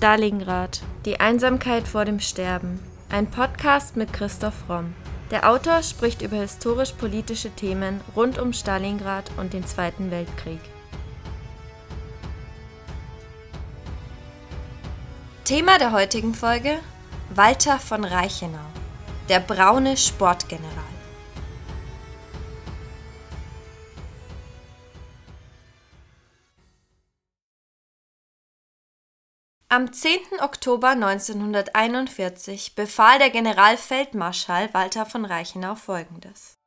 Stalingrad. Die Einsamkeit vor dem Sterben. Ein Podcast mit Christoph Romm. Der Autor spricht über historisch-politische Themen rund um Stalingrad und den Zweiten Weltkrieg. Thema der heutigen Folge: Walter von Reichenau, der braune Sportgeneral. Am 10. Oktober 1941 befahl der Generalfeldmarschall Walter von Reichenau folgendes.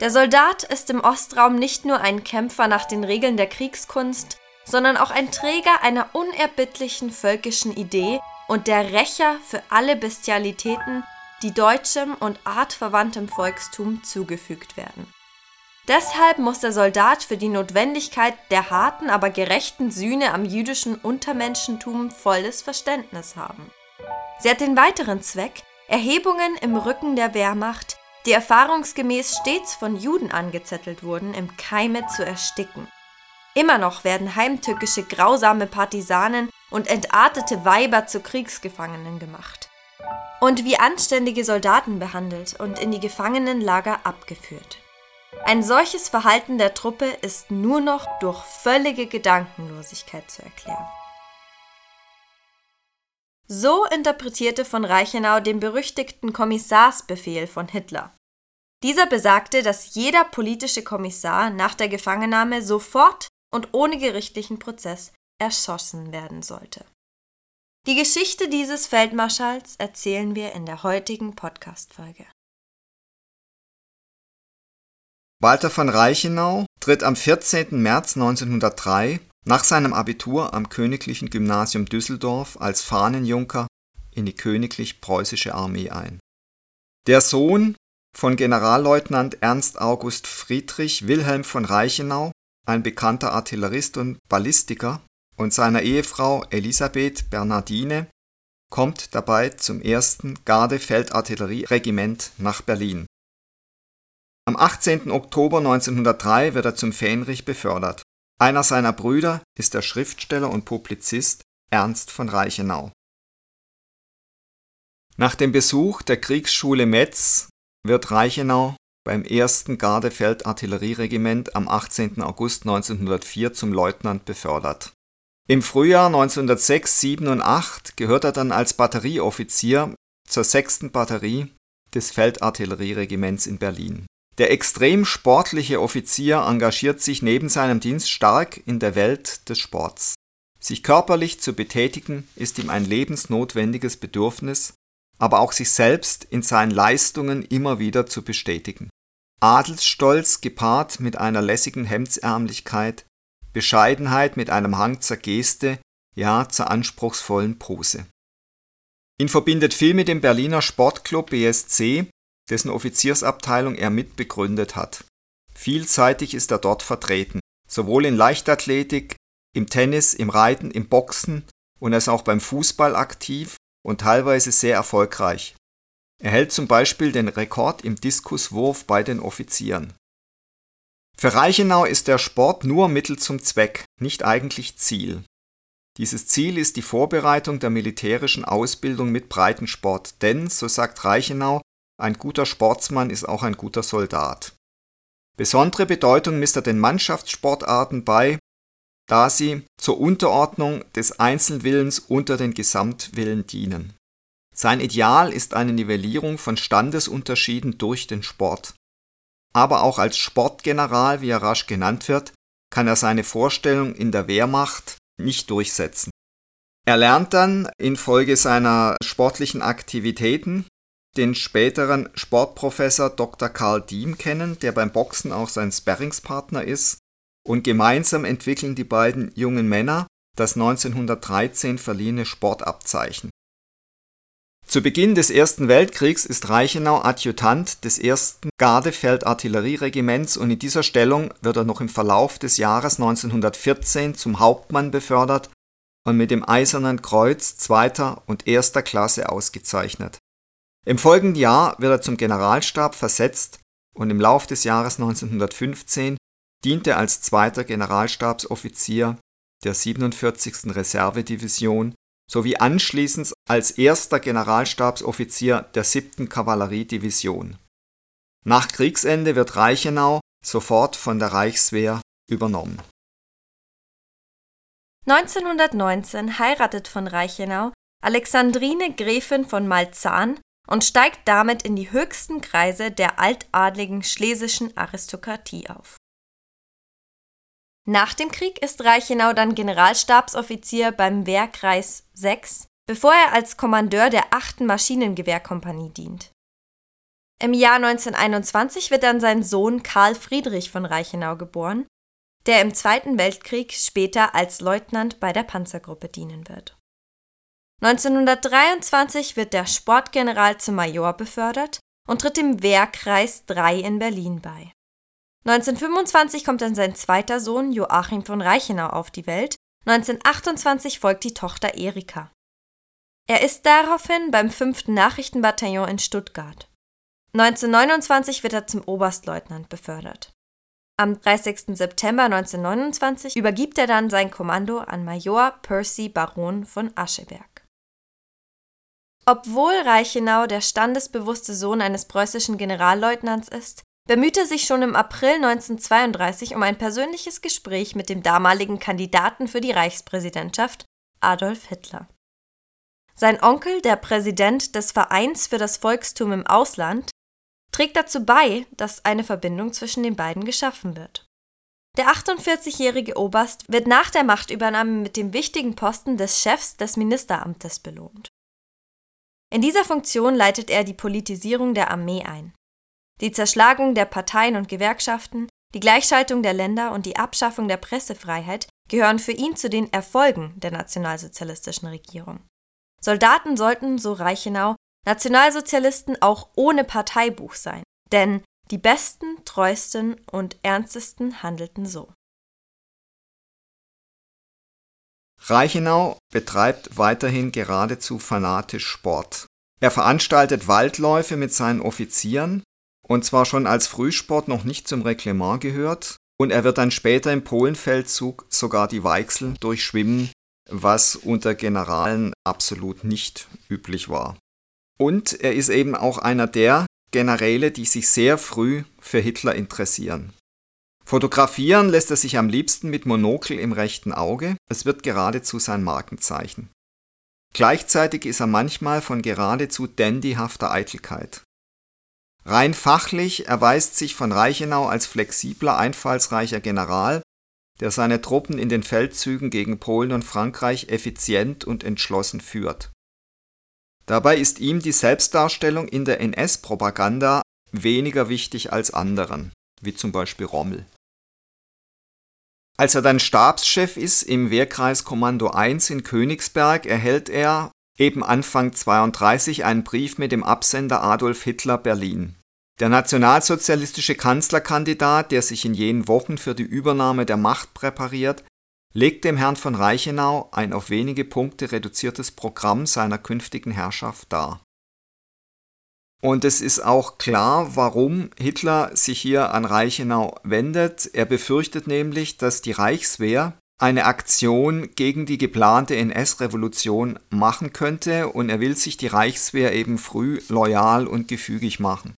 Der Soldat ist im Ostraum nicht nur ein Kämpfer nach den Regeln der Kriegskunst, sondern auch ein Träger einer unerbittlichen völkischen Idee und der Rächer für alle Bestialitäten, die deutschem und artverwandtem Volkstum zugefügt werden. Deshalb muss der Soldat für die Notwendigkeit der harten, aber gerechten Sühne am jüdischen Untermenschentum volles Verständnis haben. Sie hat den weiteren Zweck, Erhebungen im Rücken der Wehrmacht, die erfahrungsgemäß stets von Juden angezettelt wurden, im Keime zu ersticken. Immer noch werden heimtückische grausame Partisanen und entartete Weiber zu Kriegsgefangenen gemacht. Und wie anständige Soldaten behandelt und in die Gefangenenlager abgeführt. Ein solches Verhalten der Truppe ist nur noch durch völlige Gedankenlosigkeit zu erklären. So interpretierte von Reichenau den berüchtigten Kommissarsbefehl von Hitler. Dieser besagte, dass jeder politische Kommissar nach der Gefangennahme sofort und ohne gerichtlichen Prozess erschossen werden sollte. Die Geschichte dieses Feldmarschalls erzählen wir in der heutigen Podcast-Folge. Walter von Reichenau tritt am 14. März 1903 nach seinem Abitur am Königlichen Gymnasium Düsseldorf als Fahnenjunker in die Königlich Preußische Armee ein. Der Sohn von Generalleutnant Ernst August Friedrich Wilhelm von Reichenau, ein bekannter Artillerist und Ballistiker, und seiner Ehefrau Elisabeth Bernardine kommt dabei zum ersten Gardefeldartillerieregiment nach Berlin. Am 18. Oktober 1903 wird er zum Fähnrich befördert. Einer seiner Brüder ist der Schriftsteller und Publizist Ernst von Reichenau. Nach dem Besuch der Kriegsschule Metz wird Reichenau beim 1. Gardefeldartillerieregiment am 18. August 1904 zum Leutnant befördert. Im Frühjahr 1906, 7 und 8 gehört er dann als Batterieoffizier zur 6. Batterie des Feldartillerieregiments in Berlin der extrem sportliche Offizier engagiert sich neben seinem Dienst stark in der Welt des Sports. Sich körperlich zu betätigen ist ihm ein lebensnotwendiges Bedürfnis, aber auch sich selbst in seinen Leistungen immer wieder zu bestätigen. Adelsstolz gepaart mit einer lässigen Hemdsärmlichkeit, Bescheidenheit mit einem Hang zur Geste, ja zur anspruchsvollen Pose. Ihn verbindet viel mit dem Berliner Sportclub BSC, dessen Offiziersabteilung er mitbegründet hat. Vielseitig ist er dort vertreten, sowohl in Leichtathletik, im Tennis, im Reiten, im Boxen und er ist auch beim Fußball aktiv und teilweise sehr erfolgreich. Er hält zum Beispiel den Rekord im Diskuswurf bei den Offizieren. Für Reichenau ist der Sport nur Mittel zum Zweck, nicht eigentlich Ziel. Dieses Ziel ist die Vorbereitung der militärischen Ausbildung mit Breitensport, denn, so sagt Reichenau, ein guter Sportsmann ist auch ein guter Soldat. Besondere Bedeutung misst er den Mannschaftssportarten bei, da sie zur Unterordnung des Einzelwillens unter den Gesamtwillen dienen. Sein Ideal ist eine Nivellierung von Standesunterschieden durch den Sport. Aber auch als Sportgeneral, wie er rasch genannt wird, kann er seine Vorstellung in der Wehrmacht nicht durchsetzen. Er lernt dann infolge seiner sportlichen Aktivitäten den späteren Sportprofessor Dr. Karl Diem kennen, der beim Boxen auch sein Sparringspartner ist, und gemeinsam entwickeln die beiden jungen Männer das 1913 verliehene Sportabzeichen. Zu Beginn des Ersten Weltkriegs ist Reichenau Adjutant des 1. Gardefeldartillerieregiments und in dieser Stellung wird er noch im Verlauf des Jahres 1914 zum Hauptmann befördert und mit dem Eisernen Kreuz zweiter und erster Klasse ausgezeichnet im folgenden Jahr wird er zum Generalstab versetzt und im Lauf des Jahres 1915 dient er als zweiter Generalstabsoffizier der 47. Reservedivision sowie anschließend als erster Generalstabsoffizier der 7. Kavalleriedivision. Nach Kriegsende wird Reichenau sofort von der Reichswehr übernommen. 1919 heiratet von Reichenau Alexandrine Gräfin von Malzahn und steigt damit in die höchsten Kreise der altadligen schlesischen Aristokratie auf. Nach dem Krieg ist Reichenau dann Generalstabsoffizier beim Wehrkreis 6, bevor er als Kommandeur der 8. Maschinengewehrkompanie dient. Im Jahr 1921 wird dann sein Sohn Karl Friedrich von Reichenau geboren, der im Zweiten Weltkrieg später als Leutnant bei der Panzergruppe dienen wird. 1923 wird der Sportgeneral zum Major befördert und tritt dem Wehrkreis 3 in Berlin bei. 1925 kommt dann sein zweiter Sohn Joachim von Reichenau auf die Welt, 1928 folgt die Tochter Erika. Er ist daraufhin beim 5. Nachrichtenbataillon in Stuttgart. 1929 wird er zum Oberstleutnant befördert. Am 30. September 1929 übergibt er dann sein Kommando an Major Percy Baron von Ascheberg. Obwohl Reichenau der standesbewusste Sohn eines preußischen Generalleutnants ist, bemüht er sich schon im April 1932 um ein persönliches Gespräch mit dem damaligen Kandidaten für die Reichspräsidentschaft, Adolf Hitler. Sein Onkel, der Präsident des Vereins für das Volkstum im Ausland, trägt dazu bei, dass eine Verbindung zwischen den beiden geschaffen wird. Der 48-jährige Oberst wird nach der Machtübernahme mit dem wichtigen Posten des Chefs des Ministeramtes belohnt. In dieser Funktion leitet er die Politisierung der Armee ein. Die Zerschlagung der Parteien und Gewerkschaften, die Gleichschaltung der Länder und die Abschaffung der Pressefreiheit gehören für ihn zu den Erfolgen der nationalsozialistischen Regierung. Soldaten sollten, so Reichenau, Nationalsozialisten auch ohne Parteibuch sein, denn die besten, treuesten und ernstesten handelten so. Reichenau betreibt weiterhin geradezu fanatisch Sport. Er veranstaltet Waldläufe mit seinen Offizieren und zwar schon als Frühsport noch nicht zum Reglement gehört, und er wird dann später im Polenfeldzug sogar die Weichsel durchschwimmen, was unter Generalen absolut nicht üblich war. Und er ist eben auch einer der Generäle, die sich sehr früh für Hitler interessieren. Fotografieren lässt er sich am liebsten mit Monokel im rechten Auge, es wird geradezu sein Markenzeichen. Gleichzeitig ist er manchmal von geradezu dandyhafter Eitelkeit. Rein fachlich erweist sich von Reichenau als flexibler, einfallsreicher General, der seine Truppen in den Feldzügen gegen Polen und Frankreich effizient und entschlossen führt. Dabei ist ihm die Selbstdarstellung in der NS-Propaganda weniger wichtig als anderen, wie zum Beispiel Rommel. Als er dann Stabschef ist im Wehrkreiskommando 1 in Königsberg, erhält er eben Anfang 32 einen Brief mit dem Absender Adolf Hitler Berlin. Der nationalsozialistische Kanzlerkandidat, der sich in jenen Wochen für die Übernahme der Macht präpariert, legt dem Herrn von Reichenau ein auf wenige Punkte reduziertes Programm seiner künftigen Herrschaft dar. Und es ist auch klar, warum Hitler sich hier an Reichenau wendet. Er befürchtet nämlich, dass die Reichswehr eine Aktion gegen die geplante NS-Revolution machen könnte und er will sich die Reichswehr eben früh loyal und gefügig machen.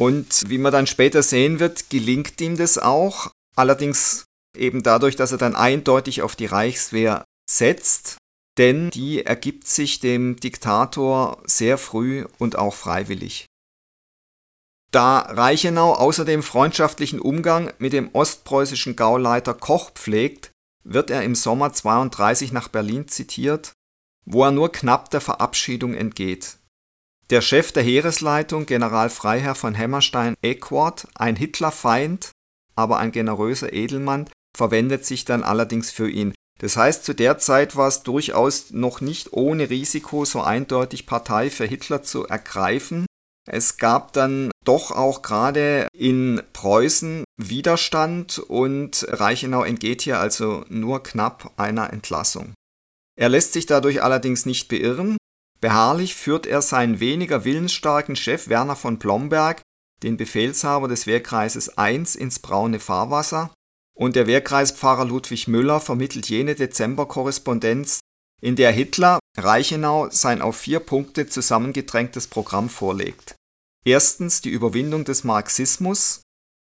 Und wie man dann später sehen wird, gelingt ihm das auch, allerdings eben dadurch, dass er dann eindeutig auf die Reichswehr setzt, denn die ergibt sich dem Diktator sehr früh und auch freiwillig. Da Reichenau außerdem freundschaftlichen Umgang mit dem ostpreußischen Gauleiter Koch pflegt, wird er im Sommer 32 nach Berlin zitiert, wo er nur knapp der Verabschiedung entgeht. Der Chef der Heeresleitung, General Freiherr von Hammerstein-Equord, ein Hitlerfeind, aber ein generöser Edelmann, verwendet sich dann allerdings für ihn. Das heißt, zu der Zeit war es durchaus noch nicht ohne Risiko so eindeutig Partei für Hitler zu ergreifen, es gab dann doch auch gerade in Preußen Widerstand und Reichenau entgeht hier also nur knapp einer Entlassung. Er lässt sich dadurch allerdings nicht beirren. Beharrlich führt er seinen weniger willensstarken Chef Werner von Blomberg, den Befehlshaber des Wehrkreises 1, ins braune Fahrwasser und der Wehrkreispfarrer Ludwig Müller vermittelt jene Dezemberkorrespondenz, in der Hitler Reichenau sein auf vier Punkte zusammengedrängtes Programm vorlegt. Erstens die Überwindung des Marxismus,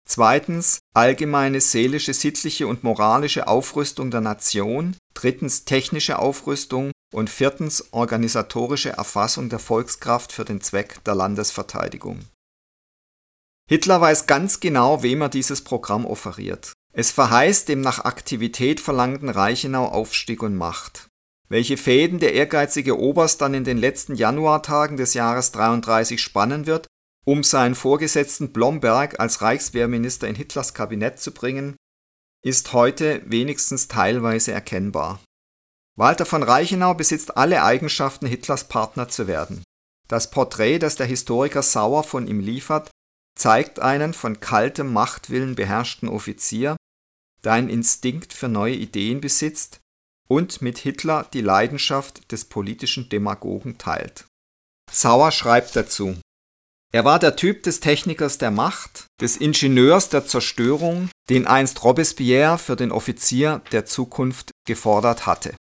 zweitens allgemeine seelische, sittliche und moralische Aufrüstung der Nation, drittens technische Aufrüstung und viertens organisatorische Erfassung der Volkskraft für den Zweck der Landesverteidigung. Hitler weiß ganz genau, wem er dieses Programm offeriert. Es verheißt dem nach Aktivität verlangten Reichenau Aufstieg und Macht. Welche Fäden der ehrgeizige Oberst dann in den letzten Januartagen des Jahres 33 spannen wird, um seinen Vorgesetzten Blomberg als Reichswehrminister in Hitlers Kabinett zu bringen, ist heute wenigstens teilweise erkennbar. Walter von Reichenau besitzt alle Eigenschaften, Hitlers Partner zu werden. Das Porträt, das der Historiker Sauer von ihm liefert, zeigt einen von kaltem Machtwillen beherrschten Offizier, der Instinkt für neue Ideen besitzt und mit Hitler die Leidenschaft des politischen Demagogen teilt. Sauer schreibt dazu er war der Typ des Technikers der Macht, des Ingenieurs der Zerstörung, den einst Robespierre für den Offizier der Zukunft gefordert hatte.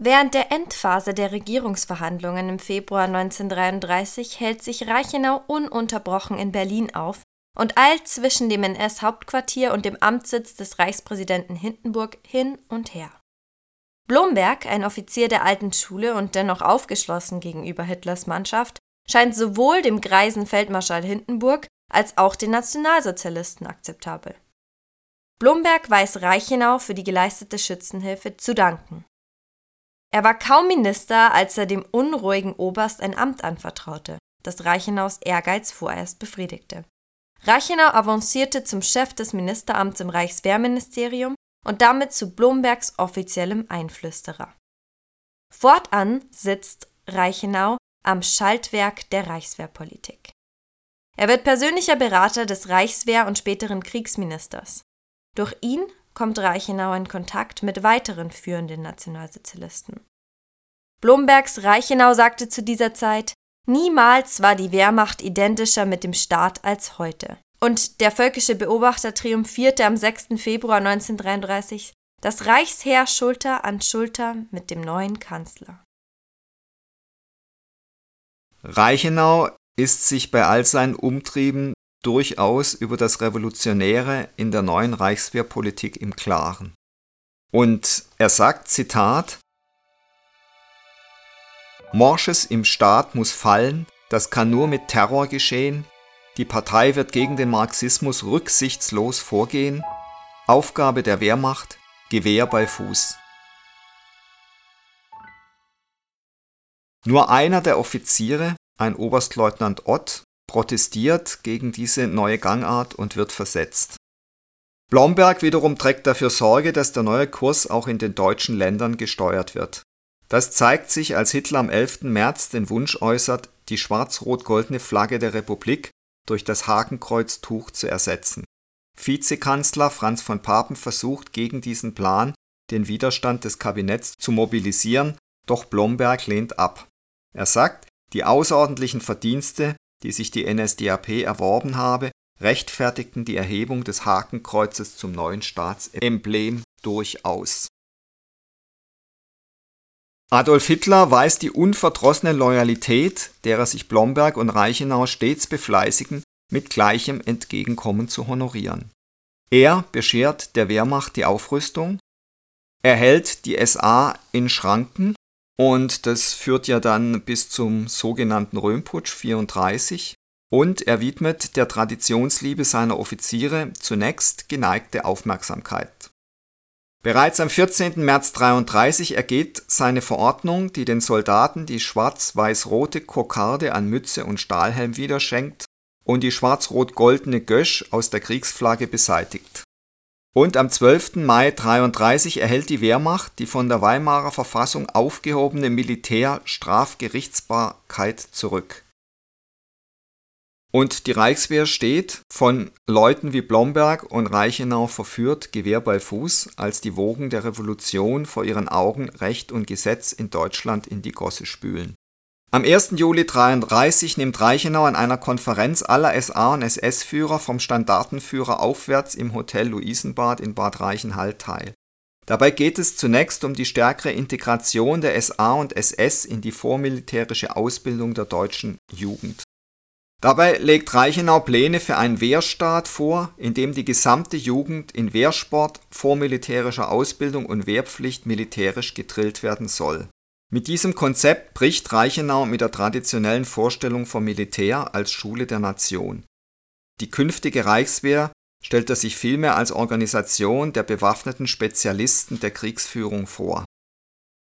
Während der Endphase der Regierungsverhandlungen im Februar 1933 hält sich Reichenau ununterbrochen in Berlin auf und eilt zwischen dem NS-Hauptquartier und dem Amtssitz des Reichspräsidenten Hindenburg hin und her. Blomberg, ein Offizier der alten Schule und dennoch aufgeschlossen gegenüber Hitlers Mannschaft, scheint sowohl dem greisen Feldmarschall Hindenburg als auch den Nationalsozialisten akzeptabel. Blomberg weiß Reichenau für die geleistete Schützenhilfe zu danken. Er war kaum Minister, als er dem unruhigen Oberst ein Amt anvertraute, das Reichenaus Ehrgeiz vorerst befriedigte. Reichenau avancierte zum Chef des Ministeramts im Reichswehrministerium und damit zu Blombergs offiziellem Einflüsterer. Fortan sitzt Reichenau am Schaltwerk der Reichswehrpolitik. Er wird persönlicher Berater des Reichswehr- und späteren Kriegsministers. Durch ihn kommt Reichenau in Kontakt mit weiteren führenden Nationalsozialisten. Blombergs Reichenau sagte zu dieser Zeit, niemals war die Wehrmacht identischer mit dem Staat als heute. Und der völkische Beobachter triumphierte am 6. Februar 1933 das Reichsheer Schulter an Schulter mit dem neuen Kanzler. Reichenau ist sich bei all seinen Umtrieben durchaus über das Revolutionäre in der neuen Reichswehrpolitik im Klaren. Und er sagt, Zitat, Morsches im Staat muss fallen, das kann nur mit Terror geschehen, die Partei wird gegen den Marxismus rücksichtslos vorgehen. Aufgabe der Wehrmacht Gewehr bei Fuß. Nur einer der Offiziere, ein Oberstleutnant Ott, protestiert gegen diese neue Gangart und wird versetzt. Blomberg wiederum trägt dafür Sorge, dass der neue Kurs auch in den deutschen Ländern gesteuert wird. Das zeigt sich, als Hitler am 11. März den Wunsch äußert, die schwarz-rot-goldene Flagge der Republik durch das Hakenkreuztuch zu ersetzen. Vizekanzler Franz von Papen versucht gegen diesen Plan den Widerstand des Kabinetts zu mobilisieren, doch Blomberg lehnt ab. Er sagt, die außerordentlichen Verdienste, die sich die NSDAP erworben habe, rechtfertigten die Erhebung des Hakenkreuzes zum neuen Staatsemblem durchaus. Adolf Hitler weiß die unverdrossene Loyalität, derer sich Blomberg und Reichenau stets befleißigen, mit gleichem Entgegenkommen zu honorieren. Er beschert der Wehrmacht die Aufrüstung, er hält die SA in Schranken und das führt ja dann bis zum sogenannten Röhmputsch 34 und er widmet der Traditionsliebe seiner Offiziere zunächst geneigte Aufmerksamkeit. Bereits am 14. März 33 ergeht seine Verordnung, die den Soldaten die schwarz-weiß-rote Kokarde an Mütze und Stahlhelm wieder schenkt und die schwarz-rot-goldene Gösch aus der Kriegsflagge beseitigt. Und am 12. Mai 33 erhält die Wehrmacht die von der Weimarer Verfassung aufgehobene Militärstrafgerichtsbarkeit zurück und die Reichswehr steht, von Leuten wie Blomberg und Reichenau verführt, Gewehr bei Fuß, als die Wogen der Revolution vor ihren Augen Recht und Gesetz in Deutschland in die Gosse spülen. Am 1. Juli 1933 nimmt Reichenau an einer Konferenz aller SA- und SS-Führer vom Standartenführer aufwärts im Hotel Luisenbad in Bad Reichenhall teil. Dabei geht es zunächst um die stärkere Integration der SA und SS in die vormilitärische Ausbildung der deutschen Jugend. Dabei legt Reichenau Pläne für einen Wehrstaat vor, in dem die gesamte Jugend in Wehrsport, vormilitärischer Ausbildung und Wehrpflicht militärisch gedrillt werden soll mit diesem Konzept bricht Reichenau mit der traditionellen Vorstellung vom Militär als Schule der Nation. Die künftige Reichswehr stellt er sich vielmehr als Organisation der bewaffneten Spezialisten der Kriegsführung vor.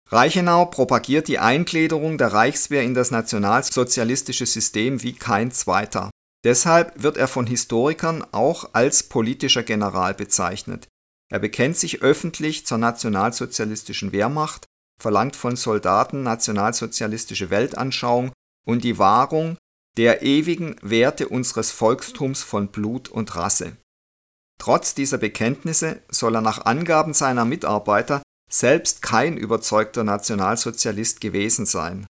Reichenau propagiert die Eingliederung der Reichswehr in das nationalsozialistische System wie kein zweiter. Deshalb wird er von Historikern auch als politischer General bezeichnet. Er bekennt sich öffentlich zur nationalsozialistischen Wehrmacht verlangt von Soldaten nationalsozialistische Weltanschauung und die Wahrung der ewigen Werte unseres Volkstums von Blut und Rasse. Trotz dieser Bekenntnisse soll er nach Angaben seiner Mitarbeiter selbst kein überzeugter Nationalsozialist gewesen sein.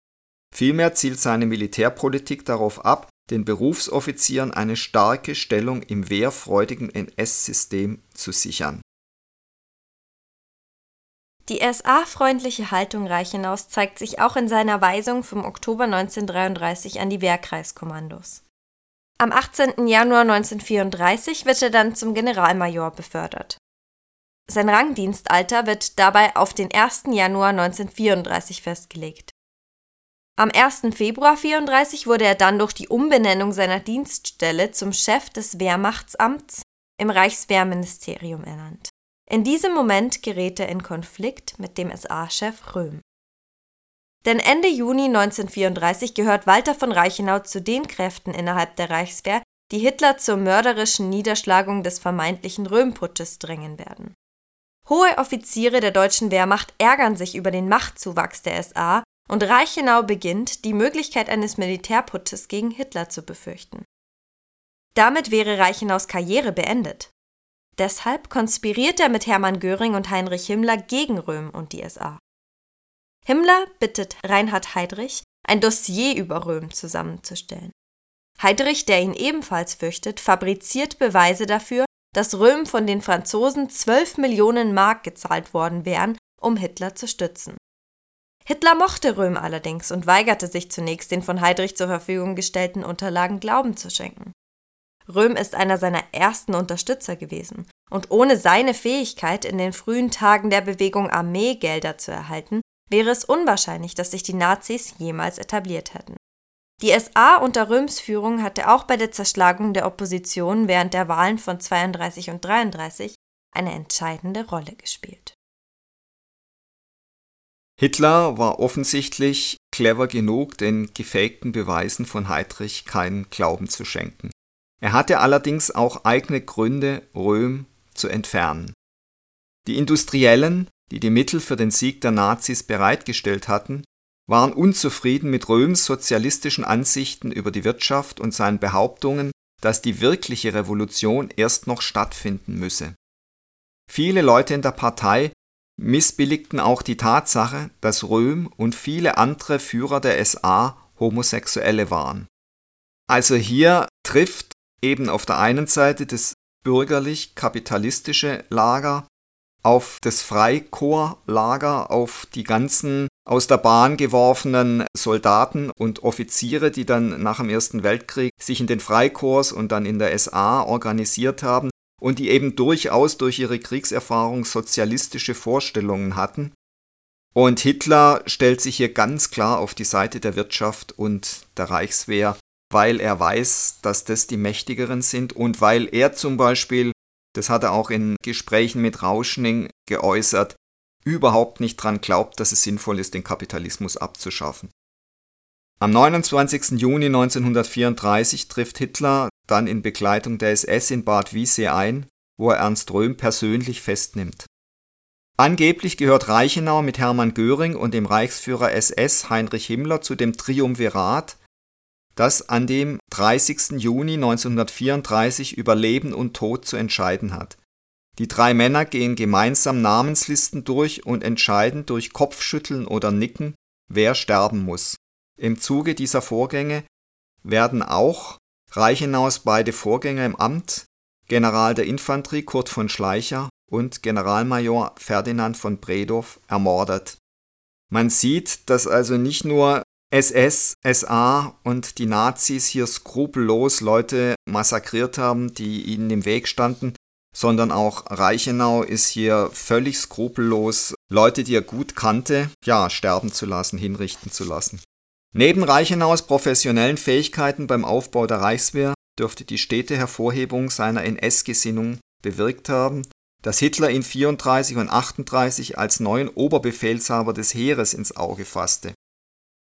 Vielmehr zielt seine Militärpolitik darauf ab, den Berufsoffizieren eine starke Stellung im wehrfreudigen NS-System zu sichern die SA-freundliche Haltung Reichenaus zeigt sich auch in seiner Weisung vom Oktober 1933 an die Wehrkreiskommandos. Am 18. Januar 1934 wird er dann zum Generalmajor befördert. Sein Rangdienstalter wird dabei auf den 1. Januar 1934 festgelegt. Am 1. Februar 1934 wurde er dann durch die Umbenennung seiner Dienststelle zum Chef des Wehrmachtsamts im Reichswehrministerium ernannt in diesem Moment gerät er in Konflikt mit dem SA-Chef Röhm. Denn Ende Juni 1934 gehört Walter von Reichenau zu den Kräften innerhalb der Reichswehr, die Hitler zur mörderischen Niederschlagung des vermeintlichen Röhm-Putsches drängen werden. Hohe Offiziere der deutschen Wehrmacht ärgern sich über den Machtzuwachs der SA und Reichenau beginnt, die Möglichkeit eines Militärputsches gegen Hitler zu befürchten. Damit wäre Reichenaus Karriere beendet. Deshalb konspiriert er mit Hermann Göring und Heinrich Himmler gegen Röhm und die SA. Himmler bittet Reinhard Heydrich, ein Dossier über Röhm zusammenzustellen. Heydrich, der ihn ebenfalls fürchtet, fabriziert Beweise dafür, dass Röhm von den Franzosen 12 Millionen Mark gezahlt worden wären, um Hitler zu stützen. Hitler mochte Röhm allerdings und weigerte sich zunächst, den von Heydrich zur Verfügung gestellten Unterlagen Glauben zu schenken. Röhm ist einer seiner ersten Unterstützer gewesen, und ohne seine Fähigkeit, in den frühen Tagen der Bewegung Armeegelder zu erhalten, wäre es unwahrscheinlich, dass sich die Nazis jemals etabliert hätten. Die SA unter Röhms Führung hatte auch bei der Zerschlagung der Opposition während der Wahlen von 32 und 33 eine entscheidende Rolle gespielt. Hitler war offensichtlich clever genug, den gefakten Beweisen von Heydrich keinen Glauben zu schenken. Er hatte allerdings auch eigene Gründe, Röhm zu entfernen. Die Industriellen, die die Mittel für den Sieg der Nazis bereitgestellt hatten, waren unzufrieden mit Röhms sozialistischen Ansichten über die Wirtschaft und seinen Behauptungen, dass die wirkliche Revolution erst noch stattfinden müsse. Viele Leute in der Partei missbilligten auch die Tatsache, dass Röhm und viele andere Führer der SA Homosexuelle waren. Also hier trifft eben auf der einen Seite das bürgerlich-kapitalistische Lager auf das Freikorpslager, auf die ganzen aus der Bahn geworfenen Soldaten und Offiziere, die dann nach dem Ersten Weltkrieg sich in den Freikorps und dann in der SA organisiert haben und die eben durchaus durch ihre Kriegserfahrung sozialistische Vorstellungen hatten. Und Hitler stellt sich hier ganz klar auf die Seite der Wirtschaft und der Reichswehr weil er weiß, dass das die Mächtigeren sind und weil er zum Beispiel, das hat er auch in Gesprächen mit Rauschning geäußert, überhaupt nicht dran glaubt, dass es sinnvoll ist, den Kapitalismus abzuschaffen. Am 29. Juni 1934 trifft Hitler dann in Begleitung der SS in Bad Wiessee ein, wo er Ernst Röhm persönlich festnimmt. Angeblich gehört Reichenau mit Hermann Göring und dem Reichsführer SS Heinrich Himmler zu dem Triumvirat, das an dem 30. Juni 1934 über Leben und Tod zu entscheiden hat. Die drei Männer gehen gemeinsam Namenslisten durch und entscheiden durch Kopfschütteln oder Nicken, wer sterben muss. Im Zuge dieser Vorgänge werden auch Reichenaus beide Vorgänger im Amt, General der Infanterie Kurt von Schleicher und Generalmajor Ferdinand von Bredow, ermordet. Man sieht, dass also nicht nur SS, SA und die Nazis hier skrupellos Leute massakriert haben, die ihnen im Weg standen, sondern auch Reichenau ist hier völlig skrupellos, Leute, die er gut kannte, ja, sterben zu lassen, hinrichten zu lassen. Neben Reichenaus professionellen Fähigkeiten beim Aufbau der Reichswehr dürfte die stete Hervorhebung seiner NS-Gesinnung bewirkt haben, dass Hitler ihn 34 und 38 als neuen Oberbefehlshaber des Heeres ins Auge fasste.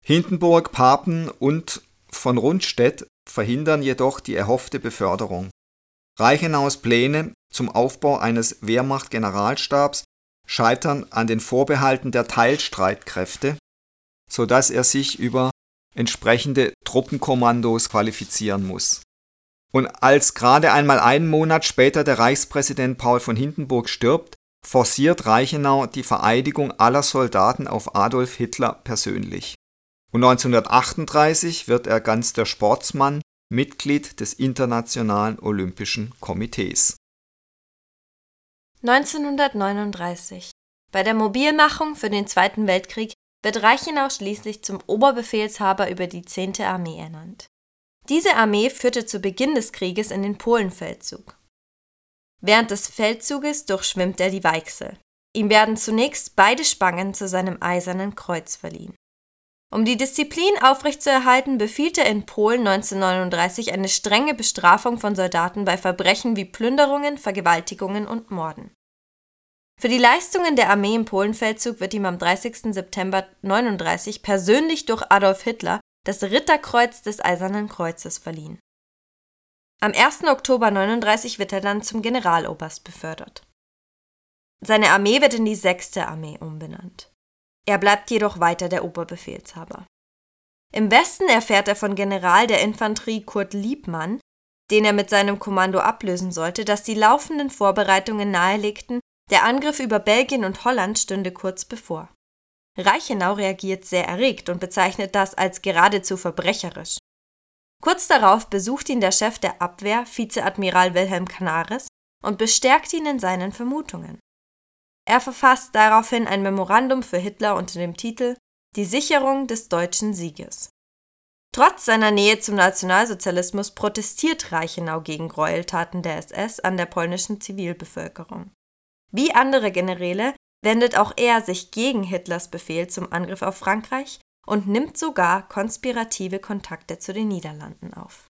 Hindenburg, Papen und von Rundstedt verhindern jedoch die erhoffte Beförderung. Reichenaus Pläne zum Aufbau eines Wehrmacht-Generalstabs scheitern an den Vorbehalten der Teilstreitkräfte, so dass er sich über entsprechende Truppenkommandos qualifizieren muss. Und als gerade einmal einen Monat später der Reichspräsident Paul von Hindenburg stirbt, forciert Reichenau die Vereidigung aller Soldaten auf Adolf Hitler persönlich. Und 1938 wird er ganz der Sportsmann, Mitglied des Internationalen Olympischen Komitees. 1939. Bei der Mobilmachung für den Zweiten Weltkrieg wird Reichenau schließlich zum Oberbefehlshaber über die 10. Armee ernannt. Diese Armee führte zu Beginn des Krieges in den Polenfeldzug. Während des Feldzuges durchschwimmt er die Weichsel. Ihm werden zunächst beide Spangen zu seinem eisernen Kreuz verliehen. Um die Disziplin aufrechtzuerhalten, befiehlt er in Polen 1939 eine strenge Bestrafung von Soldaten bei Verbrechen wie Plünderungen, Vergewaltigungen und Morden. Für die Leistungen der Armee im Polenfeldzug wird ihm am 30. September 1939 persönlich durch Adolf Hitler das Ritterkreuz des Eisernen Kreuzes verliehen. Am 1. Oktober 1939 wird er dann zum Generaloberst befördert. Seine Armee wird in die 6. Armee umbenannt. Er bleibt jedoch weiter der Oberbefehlshaber. Im Westen erfährt er von General der Infanterie Kurt Liebmann, den er mit seinem Kommando ablösen sollte, dass die laufenden Vorbereitungen nahelegten, der Angriff über Belgien und Holland stünde kurz bevor. Reichenau reagiert sehr erregt und bezeichnet das als geradezu verbrecherisch. Kurz darauf besucht ihn der Chef der Abwehr, Vizeadmiral Wilhelm Canaris, und bestärkt ihn in seinen Vermutungen. Er verfasst daraufhin ein Memorandum für Hitler unter dem Titel Die Sicherung des deutschen Sieges. Trotz seiner Nähe zum Nationalsozialismus protestiert Reichenau gegen Gräueltaten der SS an der polnischen Zivilbevölkerung. Wie andere Generäle wendet auch er sich gegen Hitlers Befehl zum Angriff auf Frankreich und nimmt sogar konspirative Kontakte zu den Niederlanden auf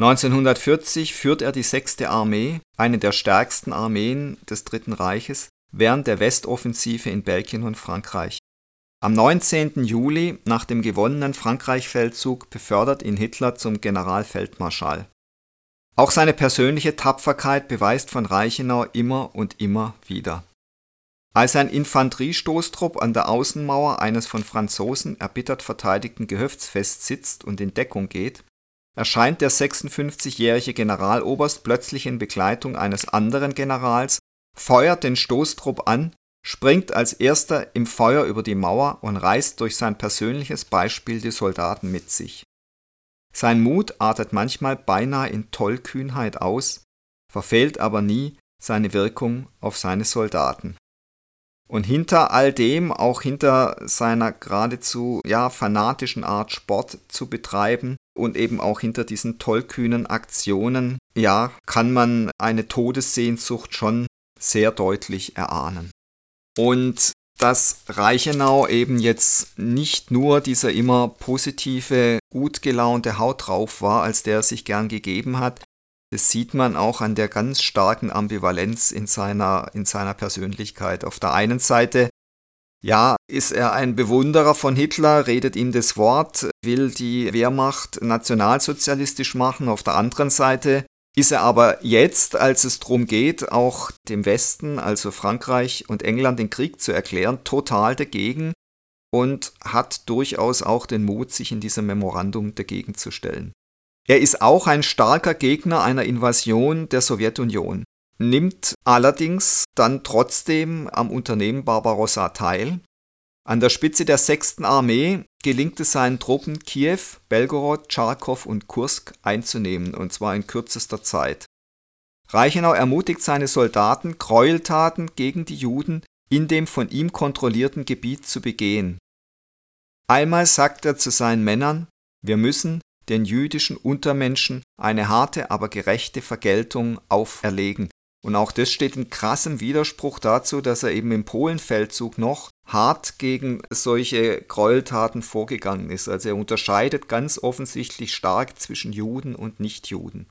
1940 führt er die Sechste Armee, eine der stärksten Armeen des Dritten Reiches, während der Westoffensive in Belgien und Frankreich. Am 19. Juli, nach dem gewonnenen Frankreich-Feldzug, befördert ihn Hitler zum Generalfeldmarschall. Auch seine persönliche Tapferkeit beweist von Reichenau immer und immer wieder. Als ein Infanteriestoßtrupp an der Außenmauer eines von Franzosen erbittert verteidigten Gehöfts festsitzt und in Deckung geht, erscheint der 56-jährige Generaloberst plötzlich in Begleitung eines anderen Generals, feuert den Stoßtrupp an, springt als erster im Feuer über die Mauer und reißt durch sein persönliches Beispiel die Soldaten mit sich. Sein Mut artet manchmal beinahe in Tollkühnheit aus, verfehlt aber nie seine Wirkung auf seine Soldaten. Und hinter all dem, auch hinter seiner geradezu ja fanatischen Art Sport zu betreiben und eben auch hinter diesen tollkühnen Aktionen, ja, kann man eine Todessehnsucht schon sehr deutlich erahnen. Und dass Reichenau eben jetzt nicht nur dieser immer positive, gut gelaunte Haut drauf war, als der er sich gern gegeben hat, das sieht man auch an der ganz starken Ambivalenz in seiner, in seiner Persönlichkeit. Auf der einen Seite, ja, ist er ein Bewunderer von Hitler, redet ihm das Wort, will die Wehrmacht nationalsozialistisch machen. Auf der anderen Seite ist er aber jetzt, als es darum geht, auch dem Westen, also Frankreich und England, den Krieg zu erklären, total dagegen und hat durchaus auch den Mut, sich in diesem Memorandum dagegen zu stellen. Er ist auch ein starker Gegner einer Invasion der Sowjetunion, nimmt allerdings dann trotzdem am Unternehmen Barbarossa teil. An der Spitze der 6. Armee gelingt es seinen Truppen, Kiew, Belgorod, Charkow und Kursk einzunehmen, und zwar in kürzester Zeit. Reichenau ermutigt seine Soldaten, Gräueltaten gegen die Juden in dem von ihm kontrollierten Gebiet zu begehen. Einmal sagt er zu seinen Männern, wir müssen den jüdischen Untermenschen eine harte, aber gerechte Vergeltung auferlegen. Und auch das steht in krassem Widerspruch dazu, dass er eben im Polenfeldzug noch hart gegen solche Gräueltaten vorgegangen ist. Also er unterscheidet ganz offensichtlich stark zwischen Juden und Nichtjuden.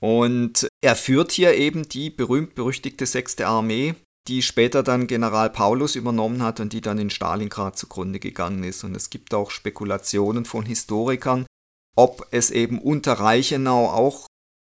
Und er führt hier eben die berühmt-berüchtigte sechste Armee, die später dann General Paulus übernommen hat und die dann in Stalingrad zugrunde gegangen ist. Und es gibt auch Spekulationen von Historikern, ob es eben unter Reichenau auch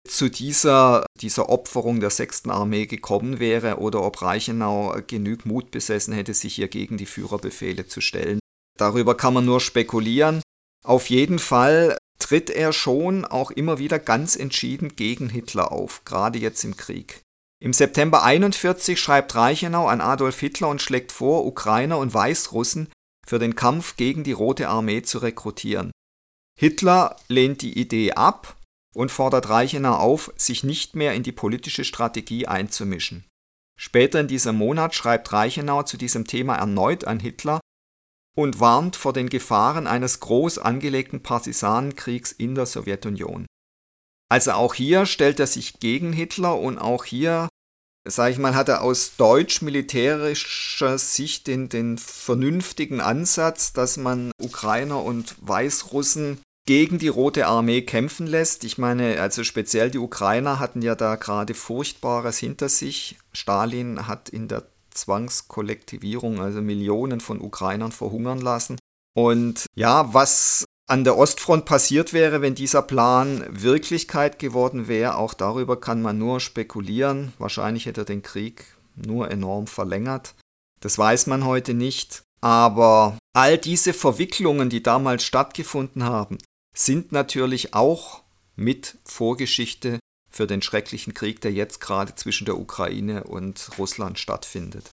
zu dieser, dieser Opferung der sechsten Armee gekommen wäre oder ob Reichenau genug Mut besessen hätte, sich hier gegen die Führerbefehle zu stellen. Darüber kann man nur spekulieren. Auf jeden Fall tritt er schon auch immer wieder ganz entschieden gegen Hitler auf, gerade jetzt im Krieg. Im September 41 schreibt Reichenau an Adolf Hitler und schlägt vor, Ukrainer und Weißrussen für den Kampf gegen die Rote Armee zu rekrutieren. Hitler lehnt die Idee ab und fordert Reichenau auf, sich nicht mehr in die politische Strategie einzumischen. Später in diesem Monat schreibt Reichenau zu diesem Thema erneut an Hitler und warnt vor den Gefahren eines groß angelegten Partisanenkriegs in der Sowjetunion. Also auch hier stellt er sich gegen Hitler und auch hier, sage ich mal, hat er aus deutsch-militärischer Sicht den, den vernünftigen Ansatz, dass man Ukrainer und Weißrussen gegen die Rote Armee kämpfen lässt. Ich meine, also speziell die Ukrainer hatten ja da gerade Furchtbares hinter sich. Stalin hat in der Zwangskollektivierung also Millionen von Ukrainern verhungern lassen. Und ja, was an der Ostfront passiert wäre, wenn dieser Plan Wirklichkeit geworden wäre, auch darüber kann man nur spekulieren. Wahrscheinlich hätte er den Krieg nur enorm verlängert. Das weiß man heute nicht. Aber all diese Verwicklungen, die damals stattgefunden haben, sind natürlich auch mit Vorgeschichte für den schrecklichen Krieg, der jetzt gerade zwischen der Ukraine und Russland stattfindet.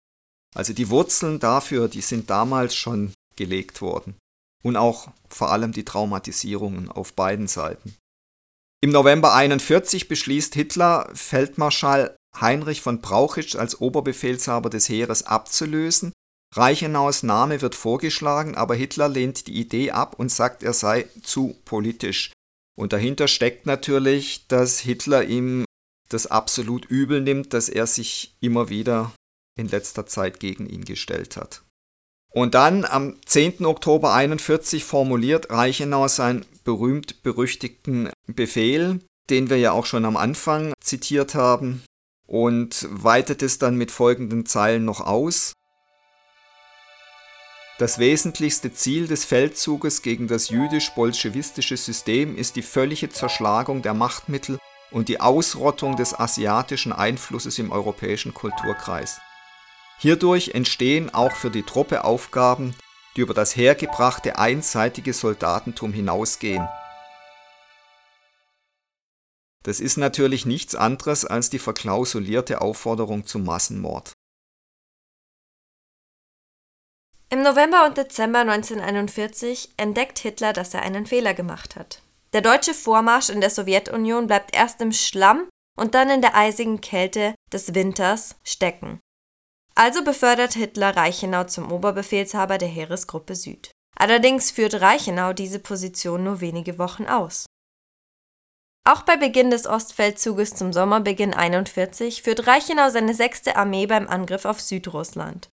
Also die Wurzeln dafür, die sind damals schon gelegt worden. Und auch vor allem die Traumatisierungen auf beiden Seiten. Im November 1941 beschließt Hitler, Feldmarschall Heinrich von Brauchitsch als Oberbefehlshaber des Heeres abzulösen Reichenaus Name wird vorgeschlagen, aber Hitler lehnt die Idee ab und sagt, er sei zu politisch. Und dahinter steckt natürlich, dass Hitler ihm das absolut übel nimmt, dass er sich immer wieder in letzter Zeit gegen ihn gestellt hat. Und dann am 10. Oktober 1941 formuliert Reichenau seinen berühmt-berüchtigten Befehl, den wir ja auch schon am Anfang zitiert haben, und weitet es dann mit folgenden Zeilen noch aus. Das wesentlichste Ziel des Feldzuges gegen das jüdisch-bolschewistische System ist die völlige Zerschlagung der Machtmittel und die Ausrottung des asiatischen Einflusses im europäischen Kulturkreis. Hierdurch entstehen auch für die Truppe Aufgaben, die über das hergebrachte einseitige Soldatentum hinausgehen. Das ist natürlich nichts anderes als die verklausulierte Aufforderung zum Massenmord. Im November und Dezember 1941 entdeckt Hitler, dass er einen Fehler gemacht hat. Der deutsche Vormarsch in der Sowjetunion bleibt erst im Schlamm und dann in der eisigen Kälte des Winters stecken. Also befördert Hitler Reichenau zum Oberbefehlshaber der Heeresgruppe Süd. Allerdings führt Reichenau diese Position nur wenige Wochen aus. Auch bei Beginn des Ostfeldzuges zum Sommerbeginn 41 führt Reichenau seine sechste Armee beim Angriff auf Südrussland.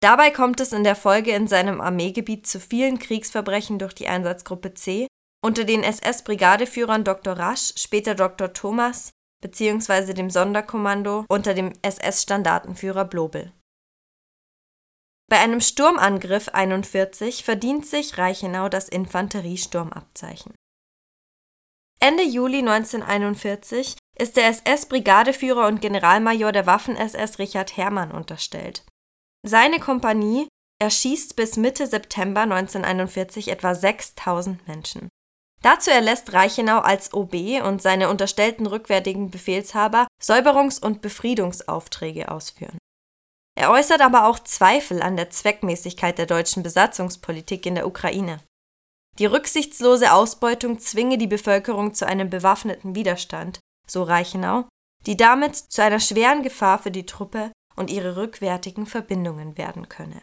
Dabei kommt es in der Folge in seinem Armeegebiet zu vielen Kriegsverbrechen durch die Einsatzgruppe C unter den SS-Brigadeführern Dr. Rasch, später Dr. Thomas bzw. dem Sonderkommando unter dem SS-Standartenführer Blobel. Bei einem Sturmangriff 41 verdient sich Reichenau das Infanteriesturmabzeichen. Ende Juli 1941 ist der SS-Brigadeführer und Generalmajor der Waffen-SS Richard Herrmann unterstellt seine Kompanie erschießt bis Mitte September 1941 etwa 6000 Menschen. Dazu erlässt Reichenau als OB und seine unterstellten rückwärtigen Befehlshaber Säuberungs- und Befriedungsaufträge ausführen. Er äußert aber auch Zweifel an der Zweckmäßigkeit der deutschen Besatzungspolitik in der Ukraine. Die rücksichtslose Ausbeutung zwinge die Bevölkerung zu einem bewaffneten Widerstand, so Reichenau, die damit zu einer schweren Gefahr für die Truppe und ihre rückwärtigen Verbindungen werden könne.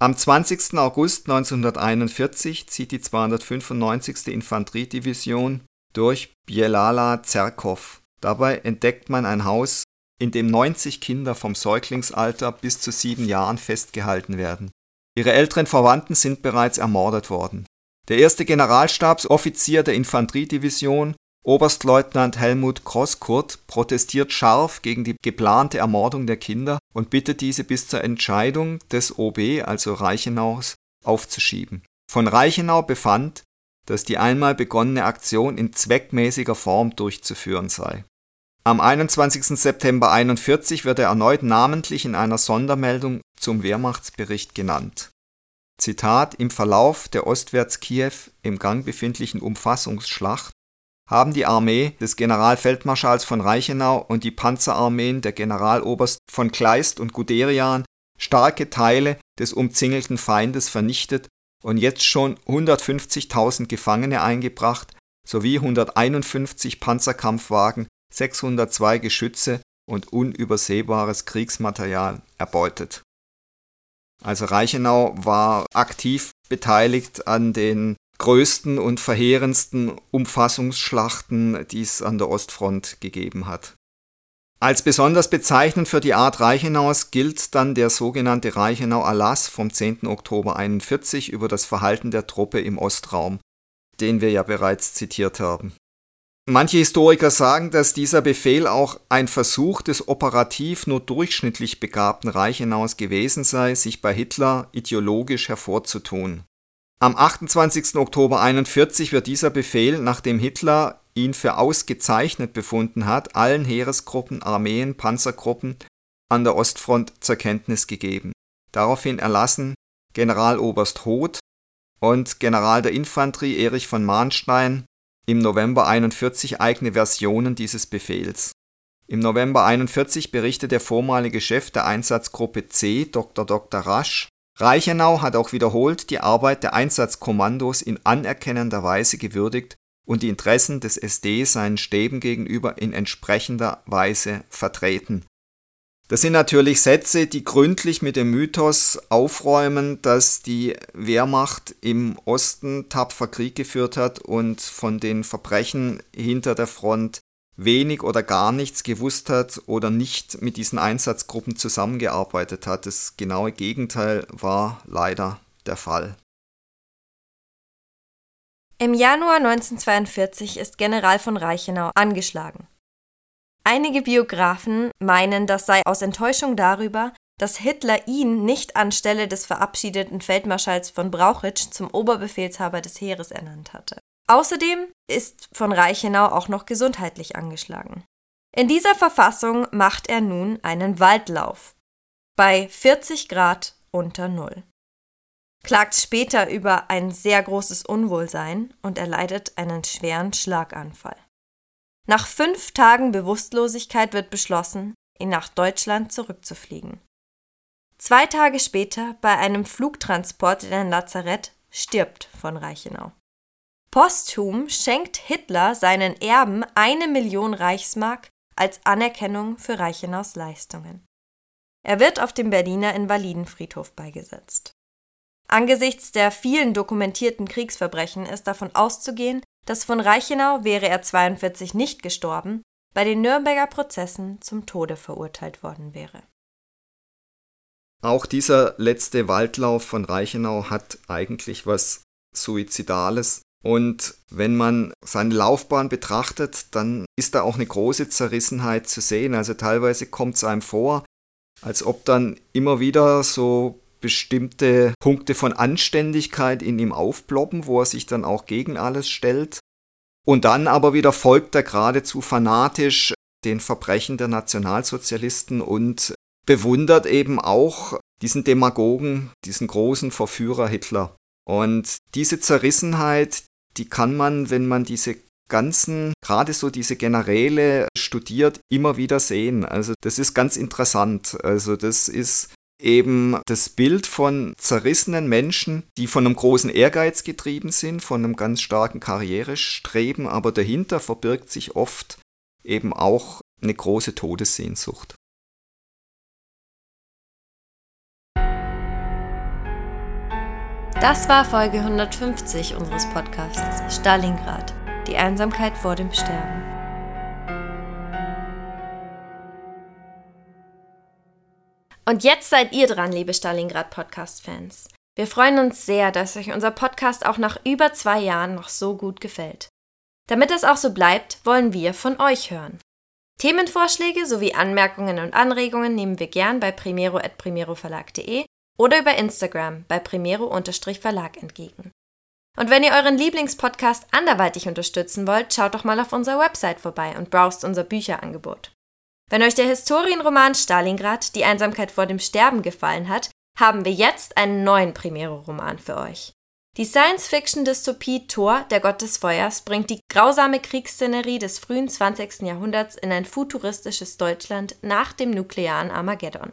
Am 20. August 1941 zieht die 295. Infanteriedivision durch Bielala Zerkow. Dabei entdeckt man ein Haus, in dem 90 Kinder vom Säuglingsalter bis zu sieben Jahren festgehalten werden. Ihre älteren Verwandten sind bereits ermordet worden. Der erste Generalstabsoffizier der Infanteriedivision, Oberstleutnant Helmut Crosskurt, protestiert scharf gegen die geplante Ermordung der Kinder und bittet diese bis zur Entscheidung des OB, also Reichenaus, aufzuschieben. Von Reichenau befand, dass die einmal begonnene Aktion in zweckmäßiger Form durchzuführen sei. Am 21. September 1941 wird er erneut namentlich in einer Sondermeldung zum Wehrmachtsbericht genannt. Zitat Im Verlauf der ostwärts Kiew im Gang befindlichen Umfassungsschlacht haben die Armee des Generalfeldmarschalls von Reichenau und die Panzerarmeen der Generaloberst von Kleist und Guderian starke Teile des umzingelten Feindes vernichtet und jetzt schon 150.000 Gefangene eingebracht sowie 151 Panzerkampfwagen 602 Geschütze und unübersehbares Kriegsmaterial erbeutet. Also Reichenau war aktiv beteiligt an den größten und verheerendsten Umfassungsschlachten, die es an der Ostfront gegeben hat. Als besonders bezeichnend für die Art Reichenaus gilt dann der sogenannte Reichenau-Erlass vom 10. Oktober 1941 über das Verhalten der Truppe im Ostraum, den wir ja bereits zitiert haben. Manche Historiker sagen, dass dieser Befehl auch ein Versuch des operativ nur durchschnittlich begabten Reichenaus gewesen sei, sich bei Hitler ideologisch hervorzutun. Am 28. Oktober 1941 wird dieser Befehl, nachdem Hitler ihn für ausgezeichnet befunden hat, allen Heeresgruppen, Armeen, Panzergruppen an der Ostfront zur Kenntnis gegeben. Daraufhin erlassen Generaloberst Hoth und General der Infanterie Erich von Mahnstein im November 41 eigene Versionen dieses Befehls. Im November 41 berichtet der vormalige Chef der Einsatzgruppe C, Dr. Dr. Rasch, Reichenau hat auch wiederholt die Arbeit der Einsatzkommandos in anerkennender Weise gewürdigt und die Interessen des SD seinen Stäben gegenüber in entsprechender Weise vertreten. Das sind natürlich Sätze, die gründlich mit dem Mythos aufräumen, dass die Wehrmacht im Osten tapfer Krieg geführt hat und von den Verbrechen hinter der Front wenig oder gar nichts gewusst hat oder nicht mit diesen Einsatzgruppen zusammengearbeitet hat. Das genaue Gegenteil war leider der Fall. Im Januar 1942 ist General von Reichenau angeschlagen. Einige Biografen meinen, das sei aus Enttäuschung darüber, dass Hitler ihn nicht anstelle des verabschiedeten Feldmarschalls von Brauchitsch zum Oberbefehlshaber des Heeres ernannt hatte. Außerdem ist von Reichenau auch noch gesundheitlich angeschlagen. In dieser Verfassung macht er nun einen Waldlauf bei 40 Grad unter Null. Klagt später über ein sehr großes Unwohlsein und erleidet einen schweren Schlaganfall. Nach fünf Tagen Bewusstlosigkeit wird beschlossen, ihn nach Deutschland zurückzufliegen. Zwei Tage später, bei einem Flugtransport in ein Lazarett, stirbt von Reichenau. Posthum schenkt Hitler seinen Erben eine Million Reichsmark als Anerkennung für Reichenaus Leistungen. Er wird auf dem Berliner Invalidenfriedhof beigesetzt. Angesichts der vielen dokumentierten Kriegsverbrechen ist davon auszugehen, dass von Reichenau, wäre er 42 nicht gestorben, bei den Nürnberger Prozessen zum Tode verurteilt worden wäre. Auch dieser letzte Waldlauf von Reichenau hat eigentlich was Suizidales. Und wenn man seine Laufbahn betrachtet, dann ist da auch eine große Zerrissenheit zu sehen. Also teilweise kommt es einem vor, als ob dann immer wieder so bestimmte Punkte von Anständigkeit in ihm aufploppen, wo er sich dann auch gegen alles stellt. Und dann aber wieder folgt er geradezu fanatisch den Verbrechen der Nationalsozialisten und bewundert eben auch diesen Demagogen, diesen großen Verführer Hitler. Und diese Zerrissenheit, die kann man, wenn man diese ganzen, gerade so diese Generäle studiert, immer wieder sehen. Also das ist ganz interessant. Also das ist eben das Bild von zerrissenen Menschen, die von einem großen Ehrgeiz getrieben sind, von einem ganz starken Karrierestreben, aber dahinter verbirgt sich oft eben auch eine große Todessehnsucht. Das war Folge 150 unseres Podcasts Stalingrad, die Einsamkeit vor dem Sterben. Und jetzt seid ihr dran, liebe Stalingrad Podcast-Fans. Wir freuen uns sehr, dass euch unser Podcast auch nach über zwei Jahren noch so gut gefällt. Damit es auch so bleibt, wollen wir von euch hören. Themenvorschläge sowie Anmerkungen und Anregungen nehmen wir gern bei primero.primeroverlag.de oder über Instagram bei primero-verlag entgegen. Und wenn ihr euren Lieblingspodcast anderweitig unterstützen wollt, schaut doch mal auf unserer Website vorbei und browst unser Bücherangebot. Wenn euch der Historienroman Stalingrad, die Einsamkeit vor dem Sterben gefallen hat, haben wir jetzt einen neuen Primero-Roman für euch. Die Science-Fiction-Dystopie Thor, der Gott des Feuers, bringt die grausame Kriegsszenerie des frühen 20. Jahrhunderts in ein futuristisches Deutschland nach dem nuklearen Armageddon.